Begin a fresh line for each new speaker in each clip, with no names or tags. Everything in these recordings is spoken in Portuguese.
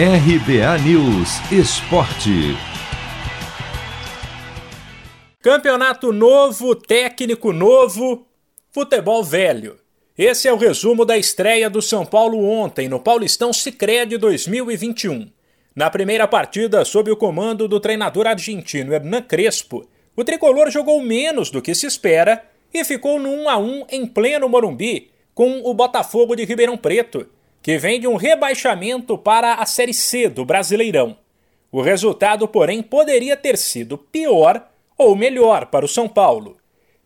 RBA News Esporte.
Campeonato novo, técnico novo, futebol velho. Esse é o resumo da estreia do São Paulo ontem no Paulistão Sicredi 2021. Na primeira partida, sob o comando do treinador argentino Hernan Crespo, o tricolor jogou menos do que se espera e ficou no 1 a 1 em pleno Morumbi com o Botafogo de Ribeirão Preto que vem de um rebaixamento para a Série C do Brasileirão. O resultado, porém, poderia ter sido pior ou melhor para o São Paulo.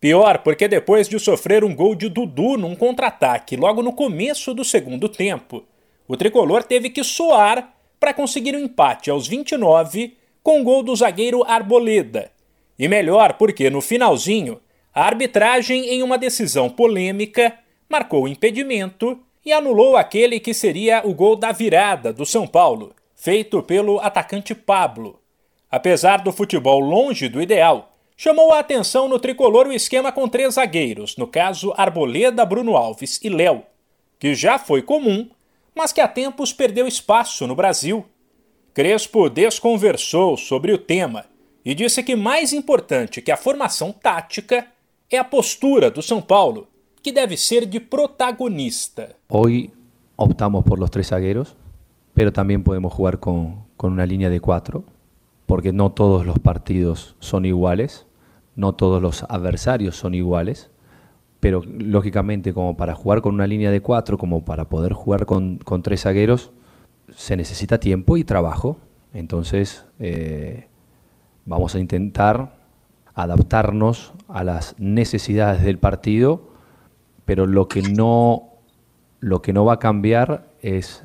Pior porque depois de sofrer um gol de Dudu num contra-ataque logo no começo do segundo tempo, o tricolor teve que soar para conseguir um empate aos 29 com o gol do zagueiro Arboleda. E melhor porque no finalzinho, a arbitragem em uma decisão polêmica marcou o impedimento e anulou aquele que seria o gol da virada do São Paulo, feito pelo atacante Pablo. Apesar do futebol longe do ideal, chamou a atenção no tricolor o esquema com três zagueiros, no caso Arboleda, Bruno Alves e Léo, que já foi comum, mas que há tempos perdeu espaço no Brasil. Crespo desconversou sobre o tema e disse que mais importante que a formação tática é a postura do São Paulo que debe ser de protagonista.
Hoy optamos por los tres zagueros, pero también podemos jugar con, con una línea de cuatro, porque no todos los partidos son iguales, no todos los adversarios son iguales, pero lógicamente como para jugar con una línea de cuatro, como para poder jugar con, con tres zagueros, se necesita tiempo y trabajo. Entonces eh, vamos a intentar adaptarnos a las necesidades del partido pero lo que no, lo que no va a cambiar es,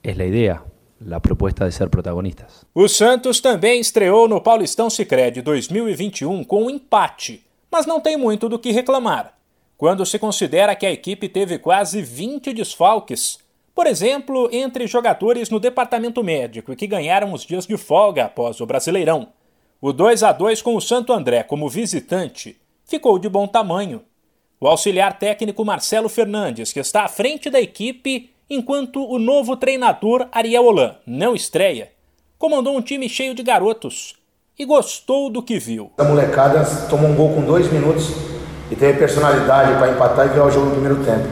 es la idea, la proposta de ser protagonistas.
O Santos também estreou no Paulistão Sicredi 2021 com um empate, mas não tem muito do que reclamar. Quando se considera que a equipe teve quase 20 desfalques, por exemplo, entre jogadores no departamento médico e que ganharam os dias de folga após o Brasileirão. O 2 a 2 com o Santo André como visitante ficou de bom tamanho o auxiliar técnico Marcelo Fernandes, que está à frente da equipe enquanto o novo treinador Ariel Holan não estreia, comandou um time cheio de garotos e gostou do que viu.
A molecada tomou um gol com dois minutos e teve personalidade para empatar e virar o jogo no primeiro tempo.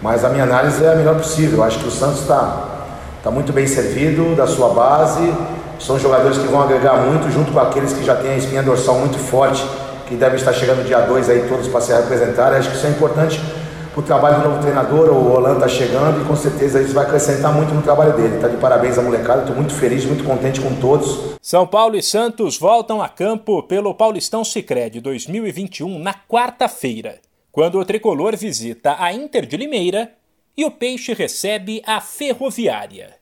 Mas a minha análise é a melhor possível. Eu acho que o Santos está tá muito bem servido da sua base. São jogadores que vão agregar muito junto com aqueles que já têm a espinha dorsal muito forte que devem estar chegando dia 2 aí todos para se representar. Acho que isso é importante para o trabalho do novo treinador. O Holanda está chegando e com certeza isso vai acrescentar muito no trabalho dele. Está de parabéns a molecada, estou muito feliz, muito contente com todos.
São Paulo e Santos voltam a campo pelo Paulistão Sicredi 2021 na quarta-feira, quando o tricolor visita a Inter de Limeira e o Peixe recebe a Ferroviária.